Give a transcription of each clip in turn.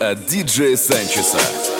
от диджея Санчеса.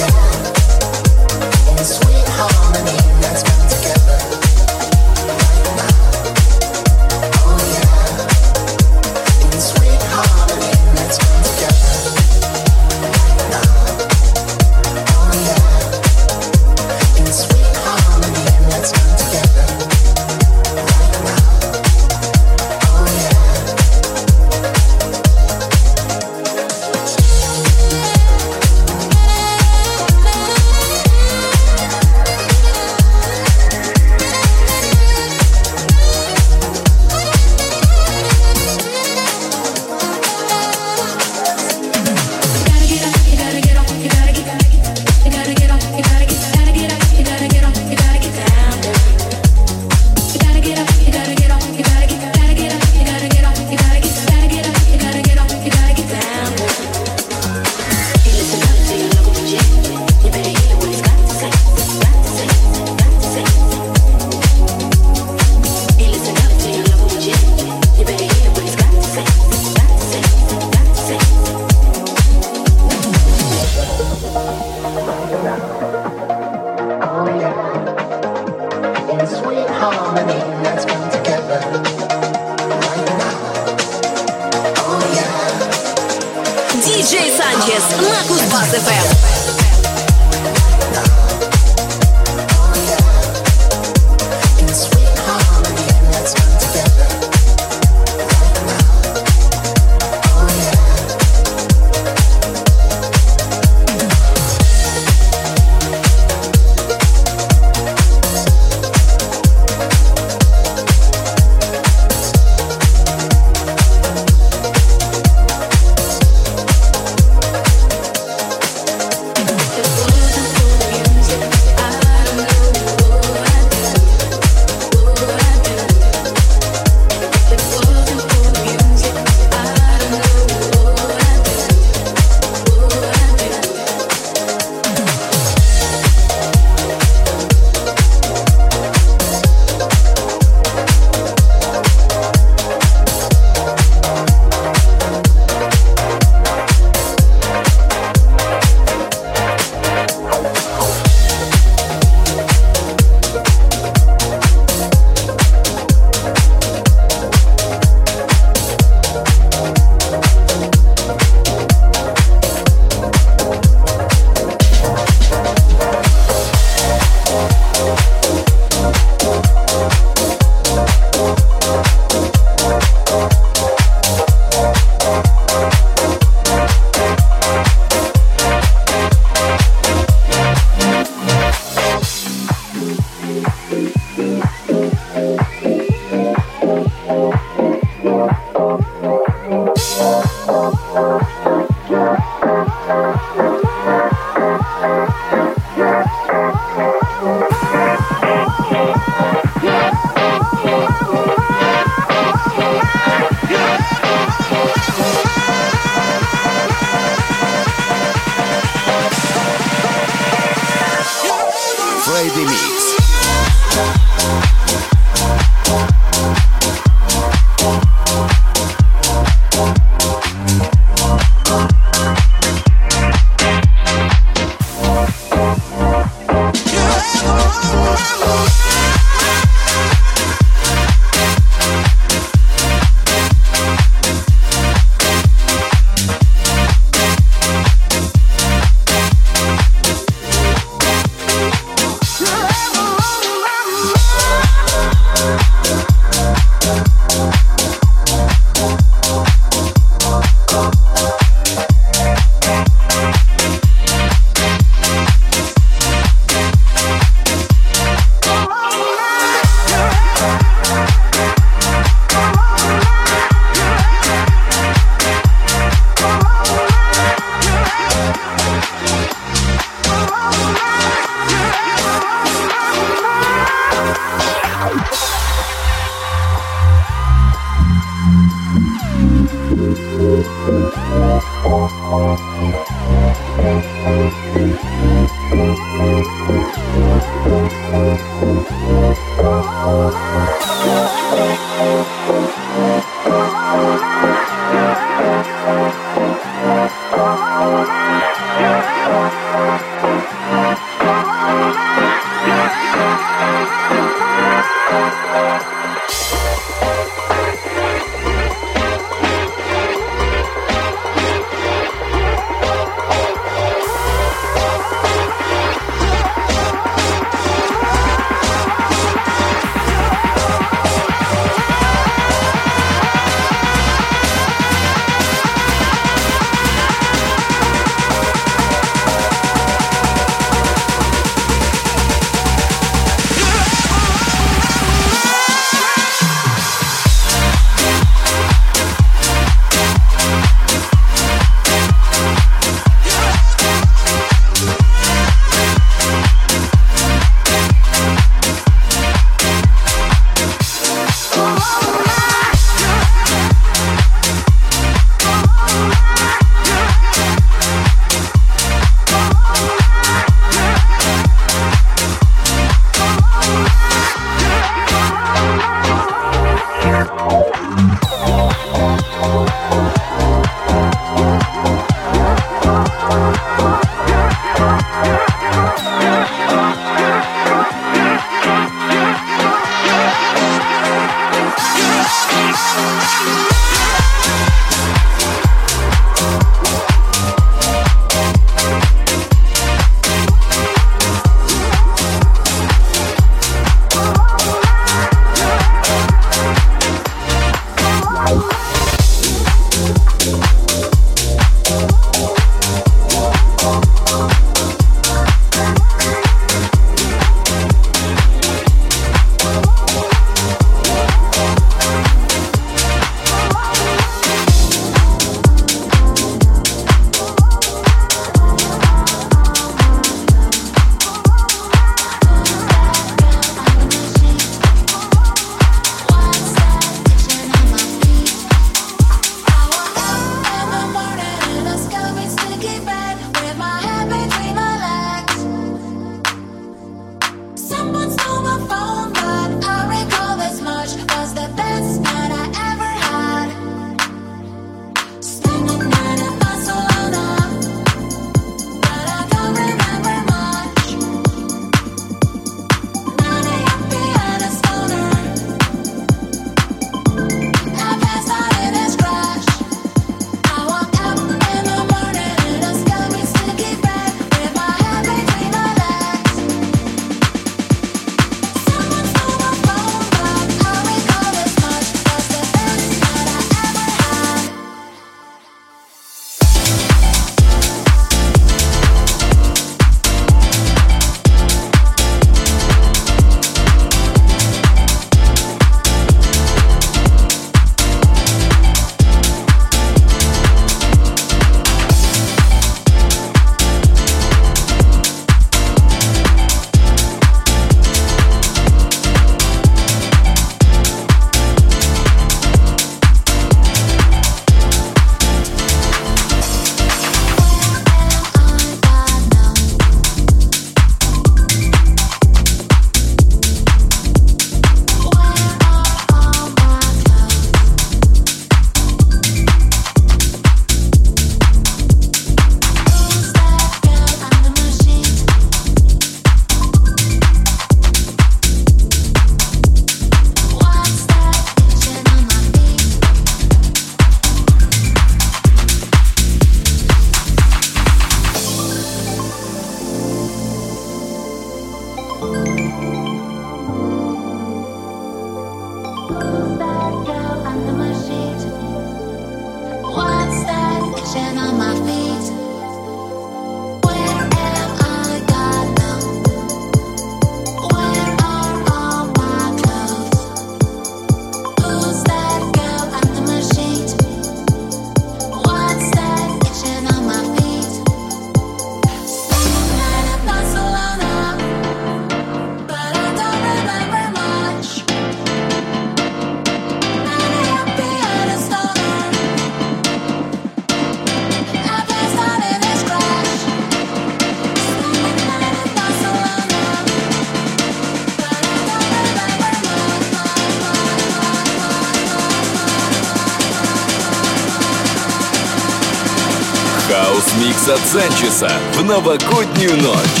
Санчеса в новогоднюю ночь.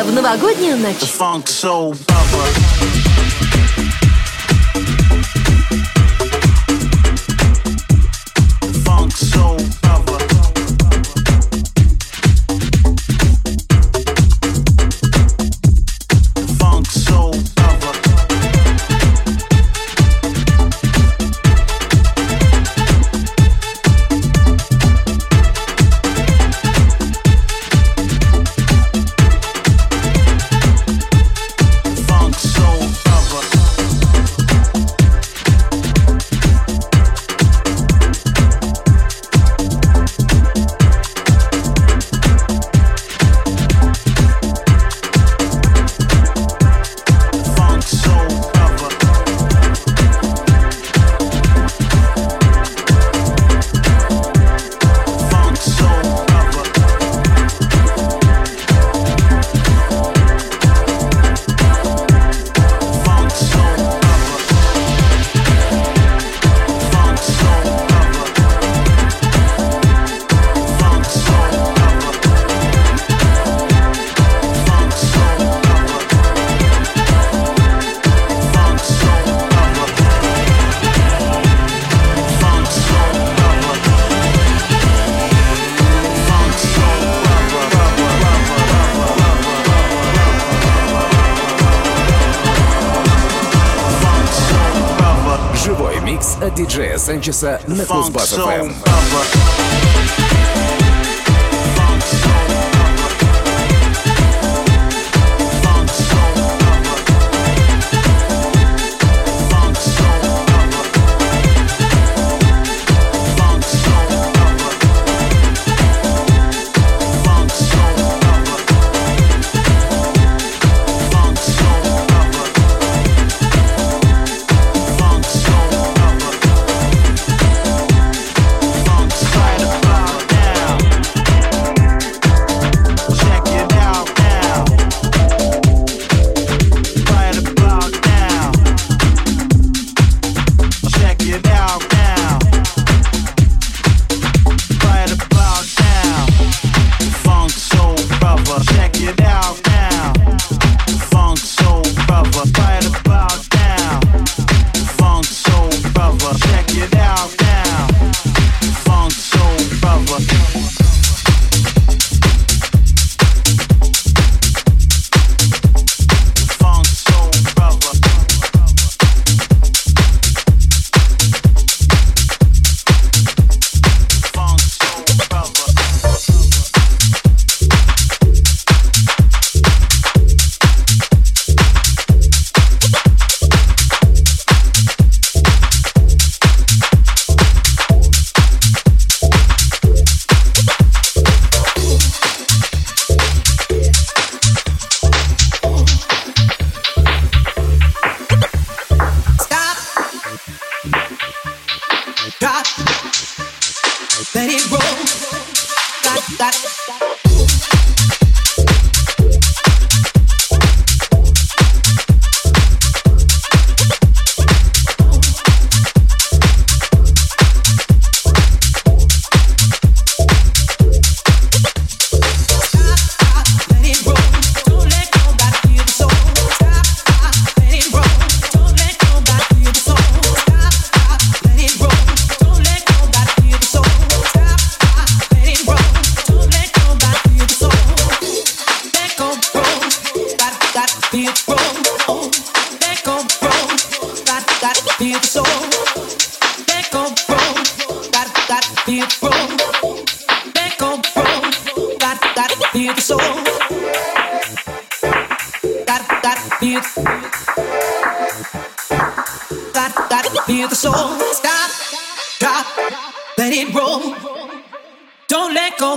в новогоднюю ночь. Микса на Кузбасс-ФМ.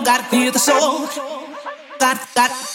gotta feel the soul. Got, got.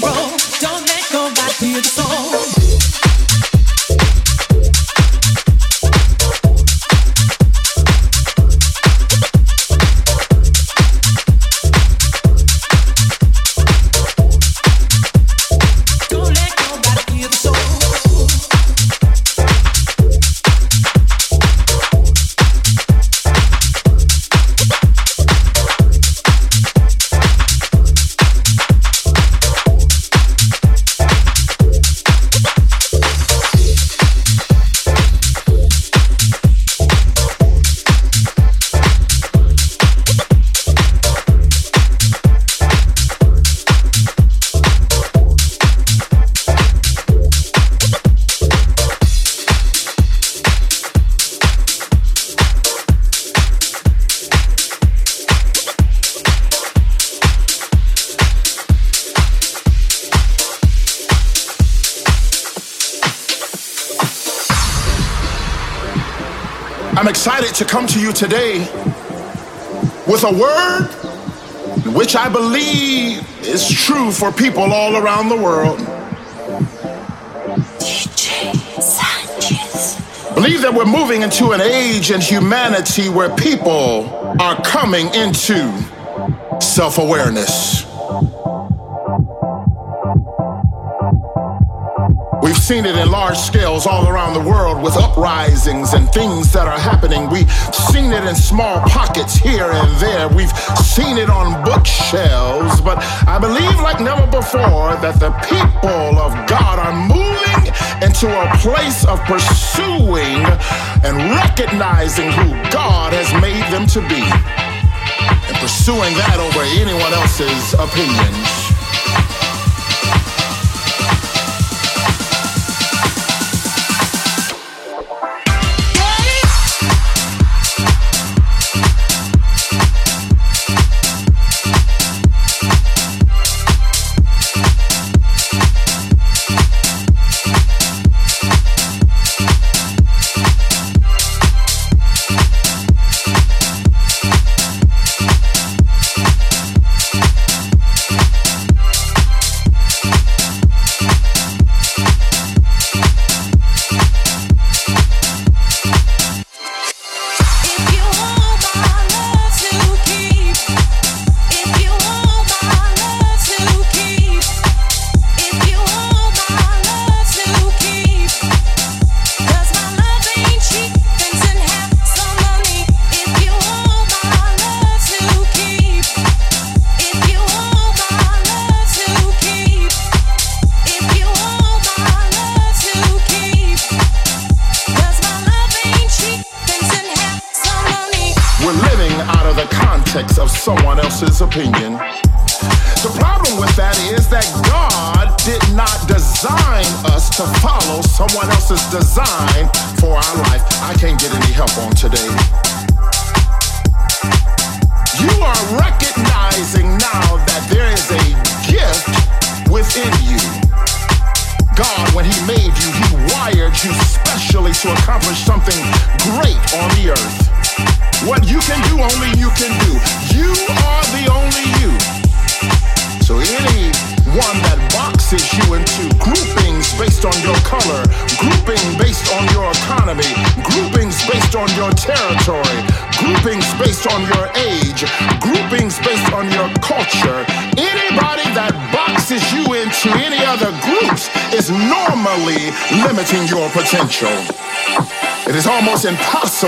Don't let go I to the soul. You today with a word which I believe is true for people all around the world. DJ Sanchez. Believe that we're moving into an age in humanity where people are coming into self awareness. Seen it in large scales all around the world with uprisings and things that are happening. We've seen it in small pockets here and there. We've seen it on bookshelves. But I believe, like never before, that the people of God are moving into a place of pursuing and recognizing who God has made them to be and pursuing that over anyone else's opinions.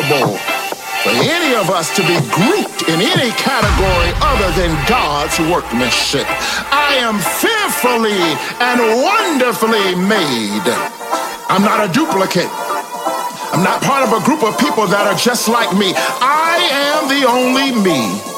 For any of us to be grouped in any category other than God's workmanship. I am fearfully and wonderfully made. I'm not a duplicate. I'm not part of a group of people that are just like me. I am the only me.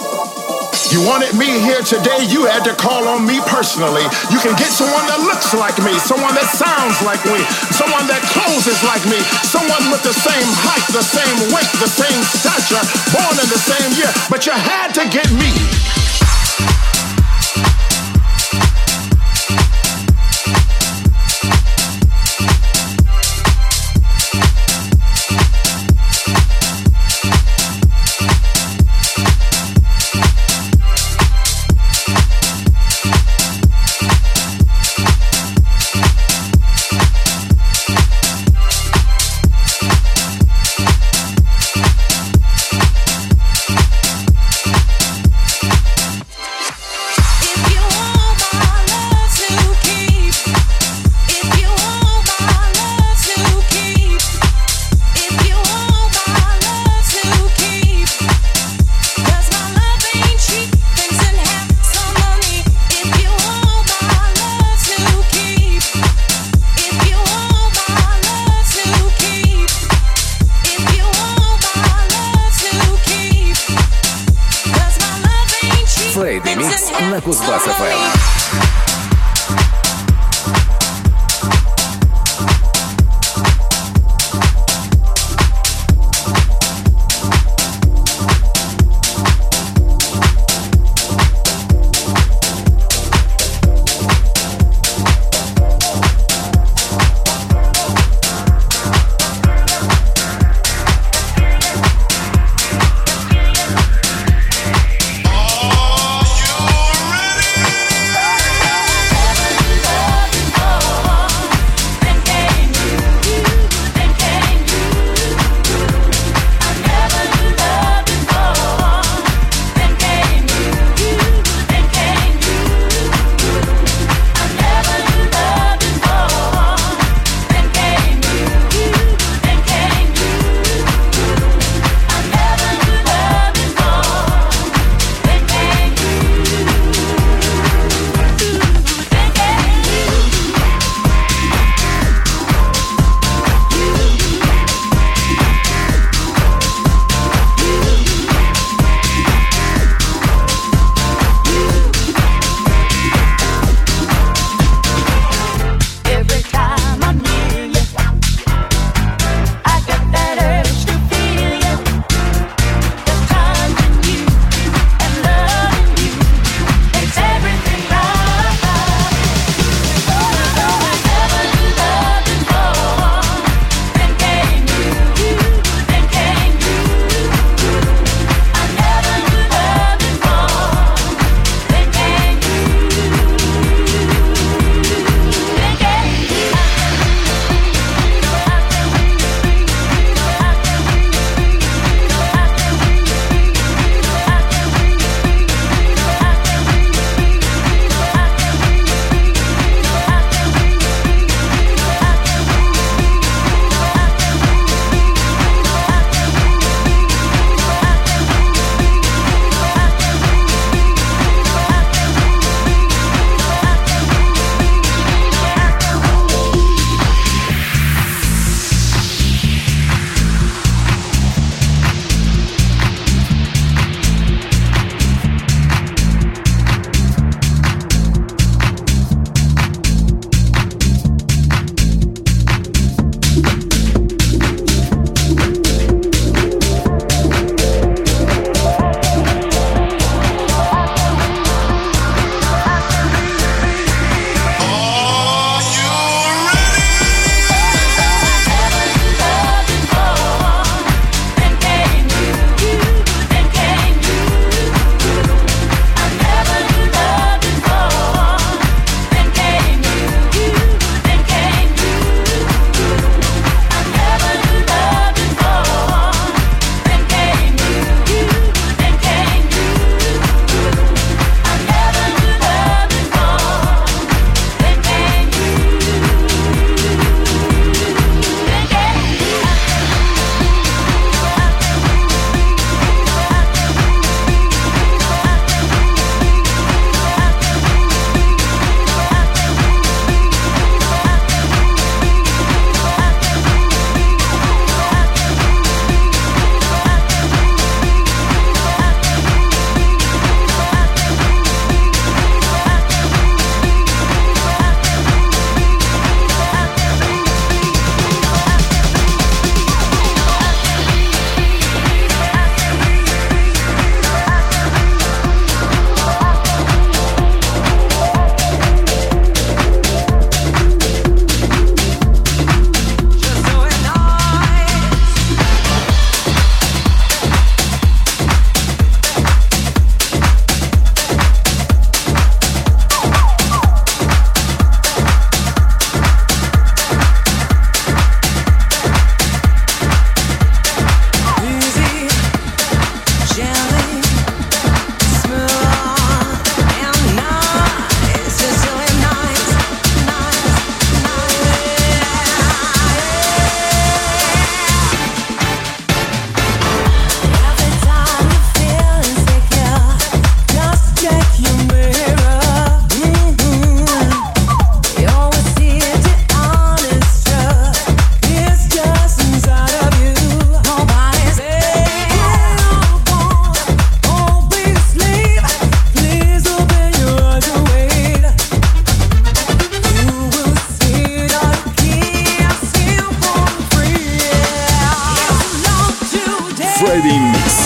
You wanted me here today, you had to call on me personally. You can get someone that looks like me, someone that sounds like me, someone that closes like me, someone with the same height, the same weight, the same stature, born in the same year, but you had to get me. Ready? Mix.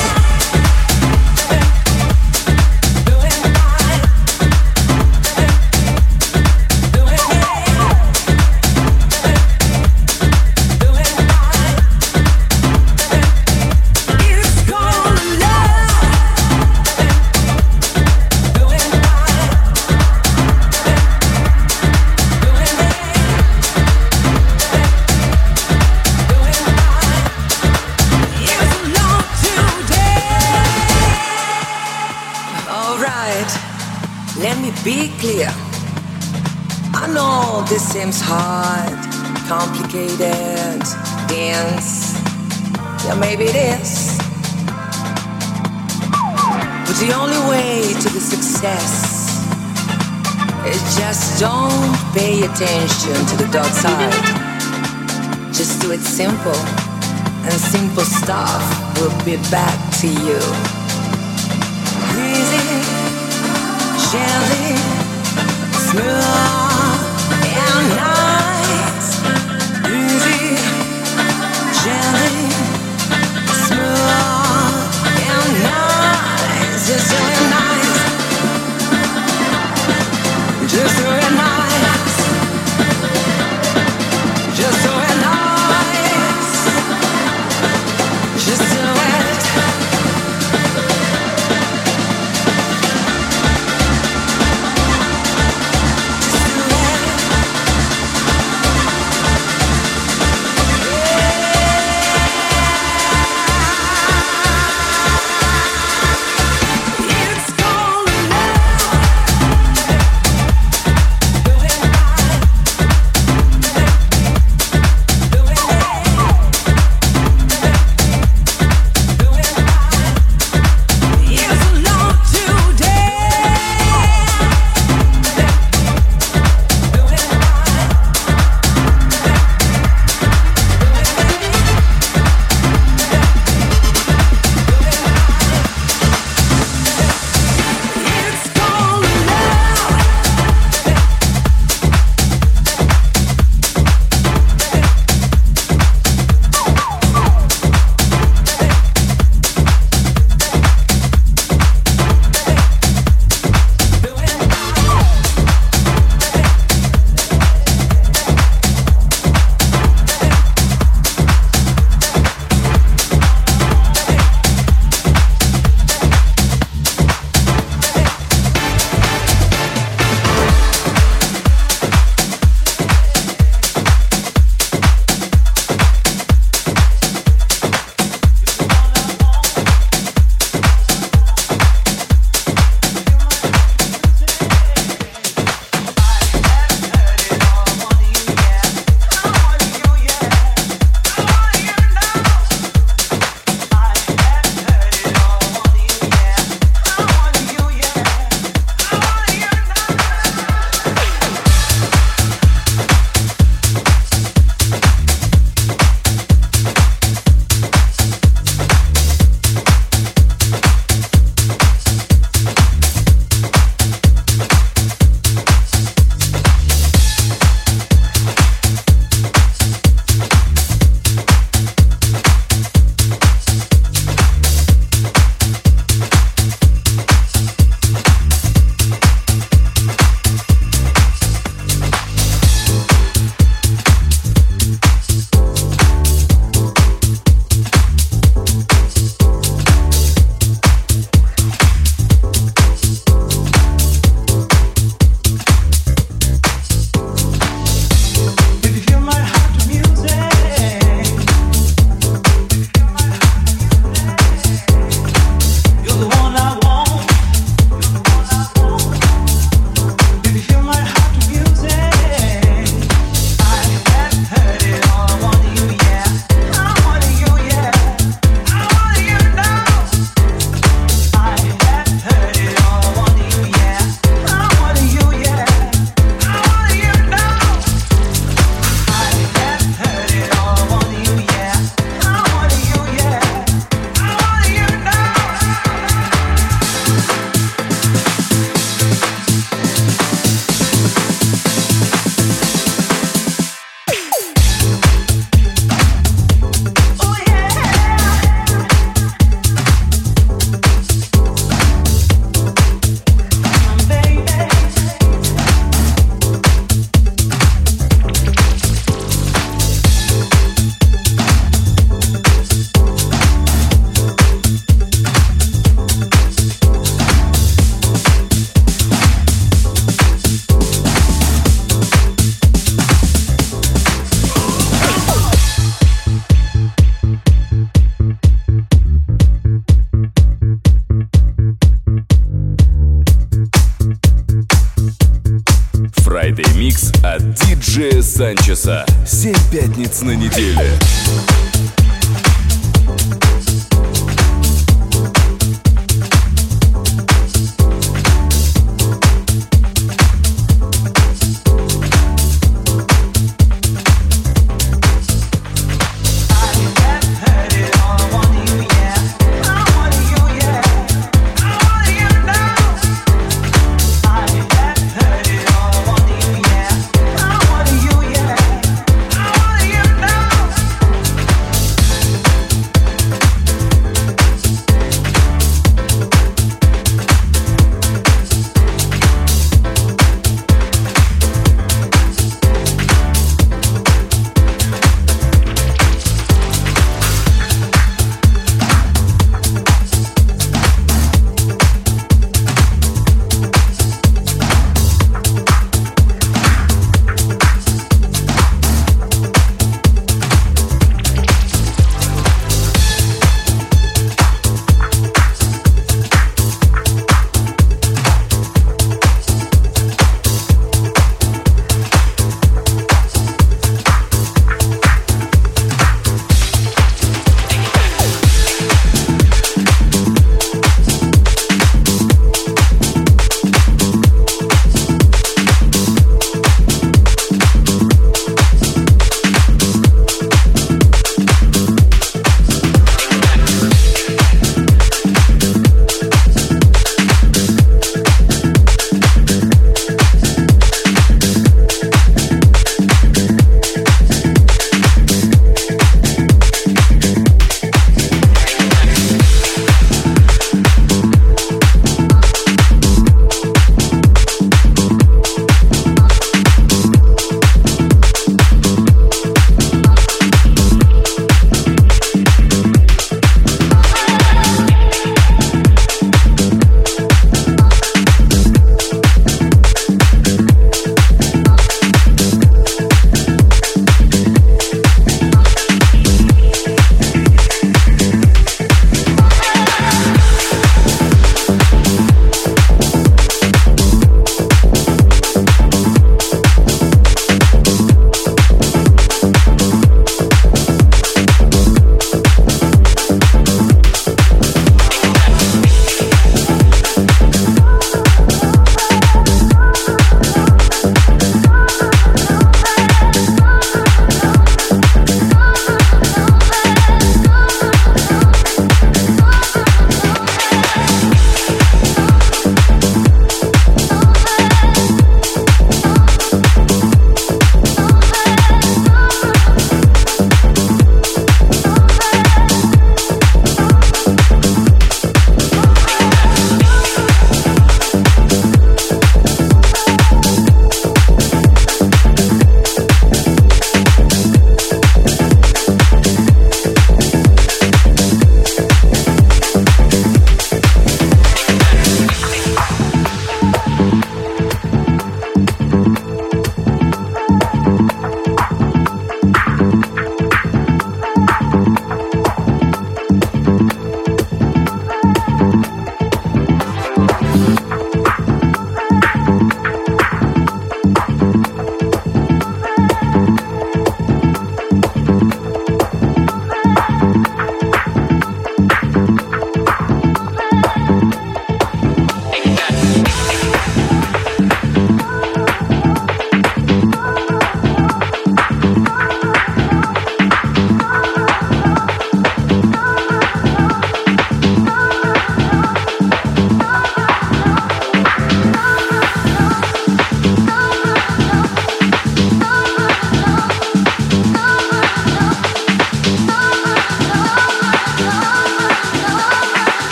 Санчеса. Семь пятниц на неделе.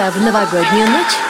Санчеса в новогоднюю ночь.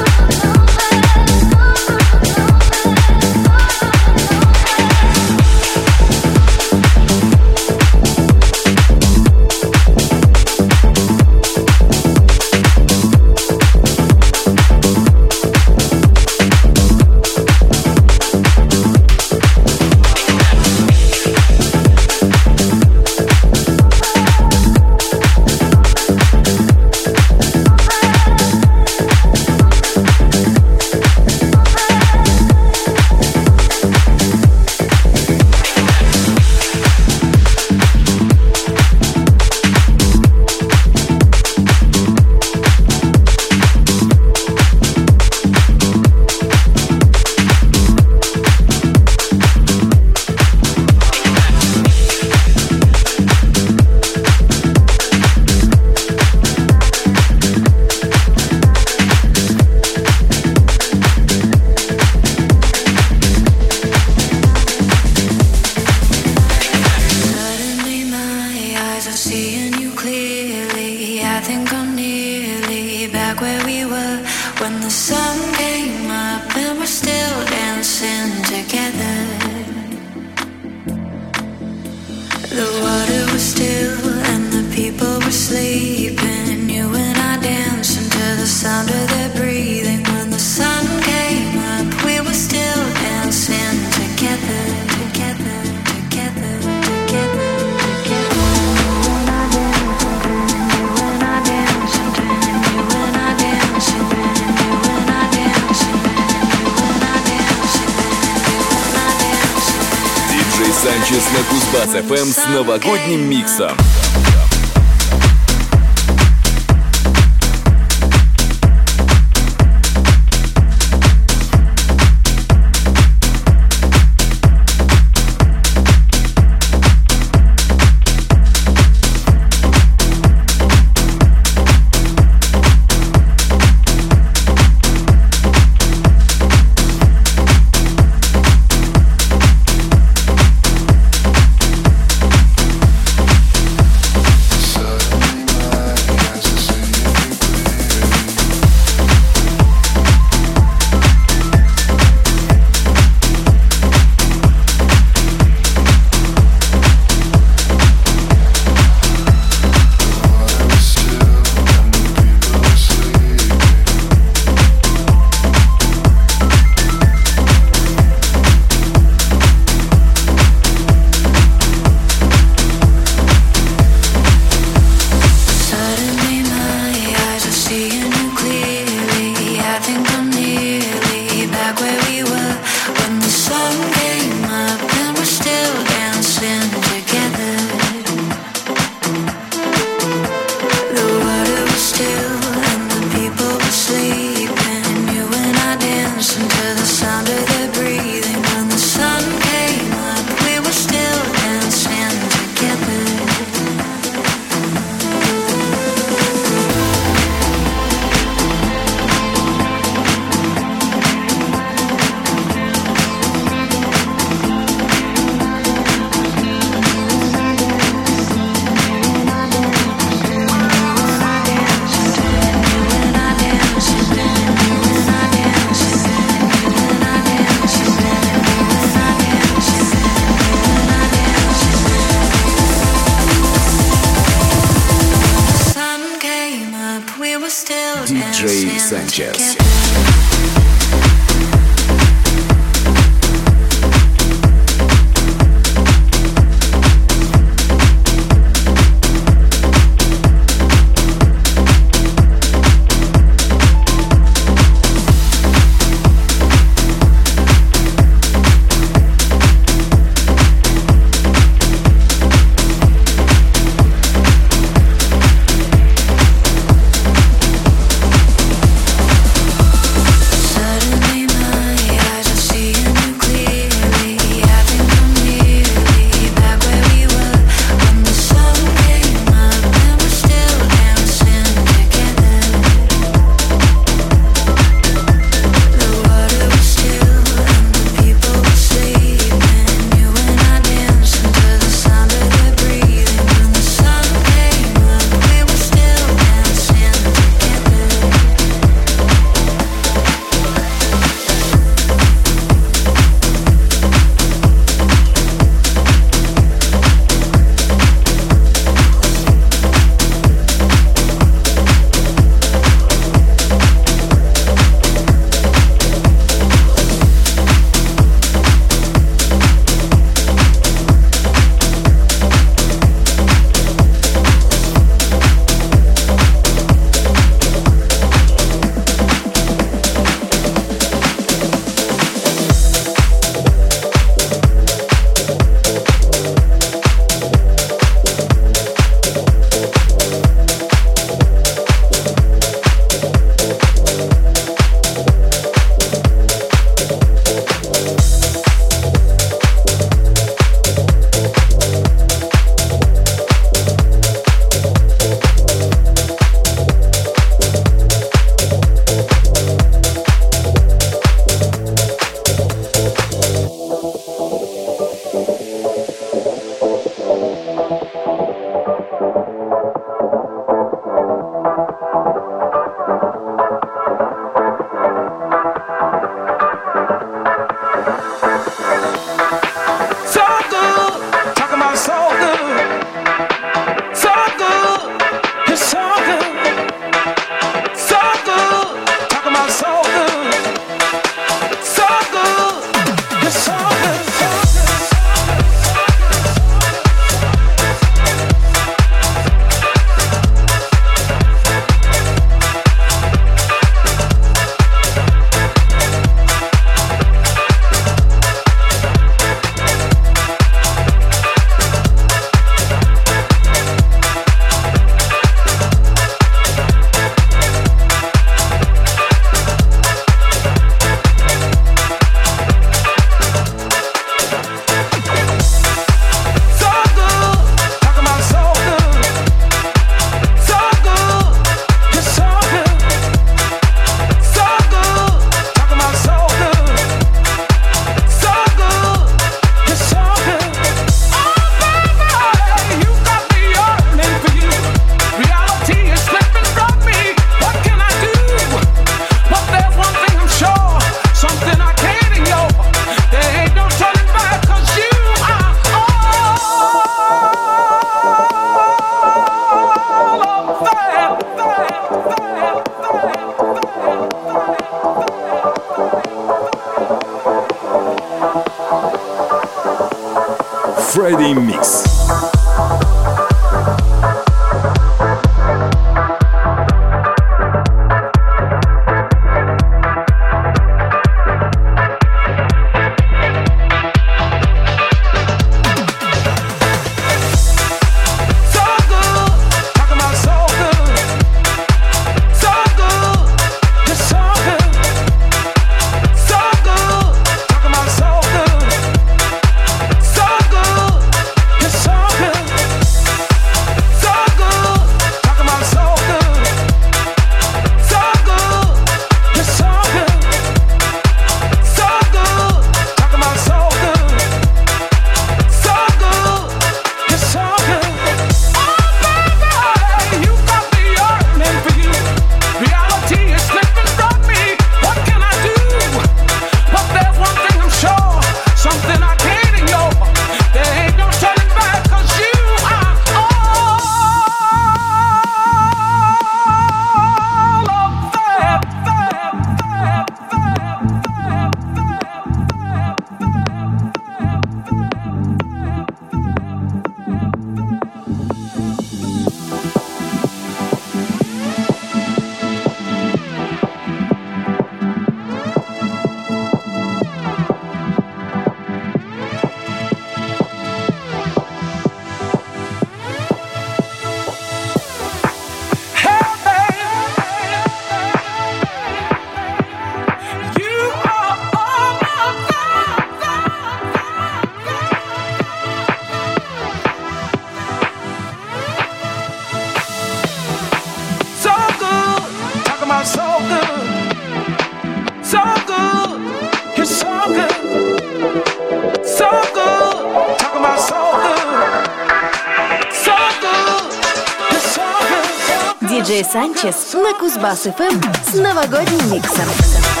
Кузбасс ФМ с новогодним миксом.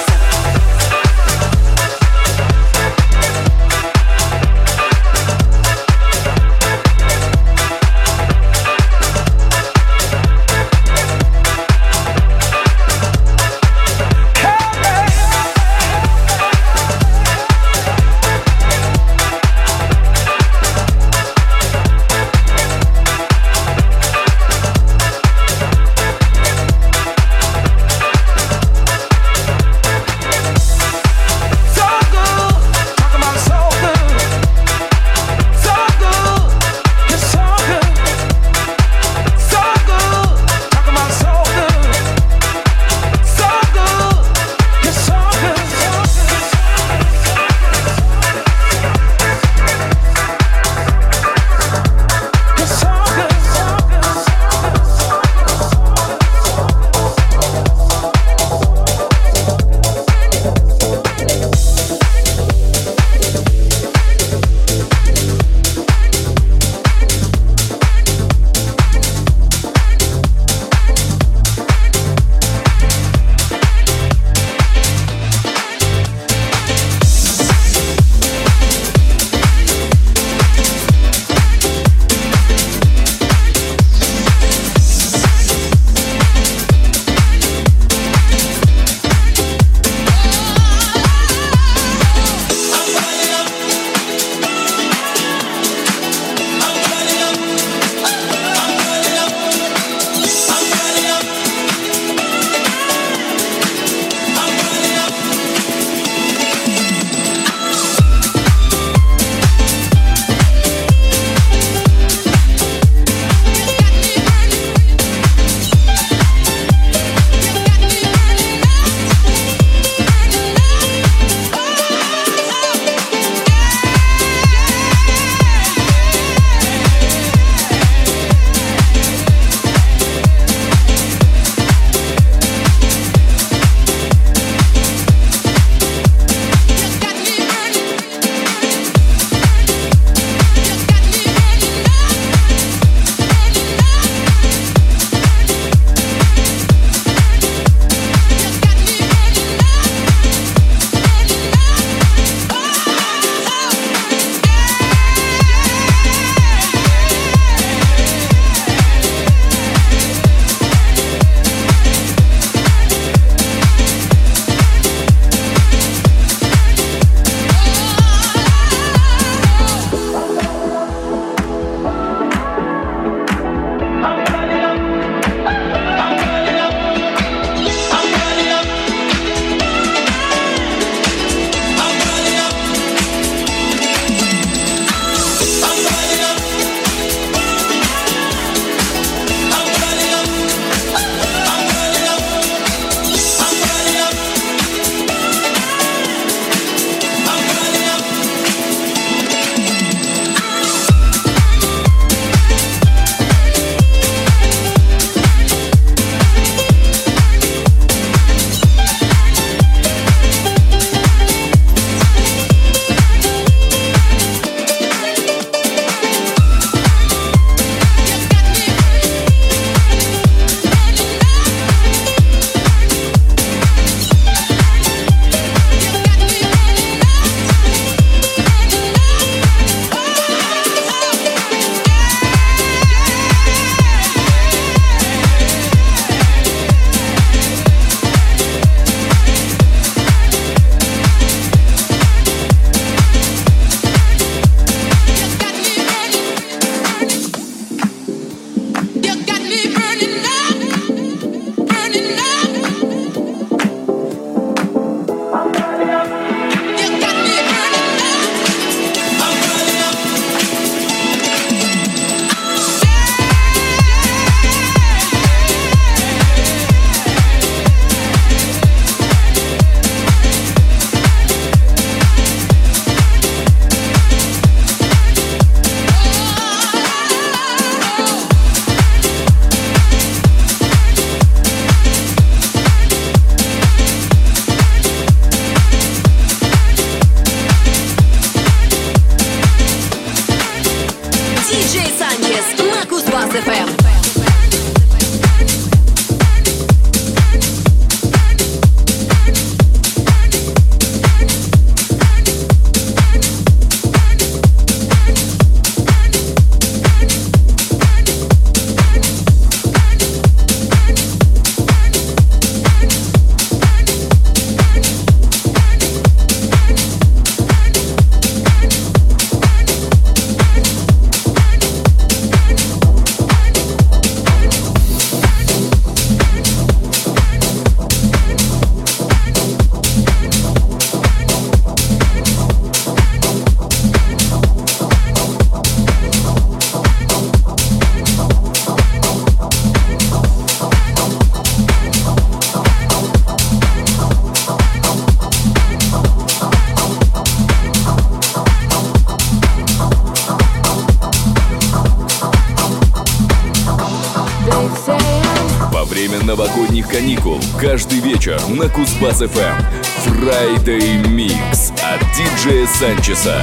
Вечер на Кузбасс-ФМ. Friday Mix от диджея Санчеса.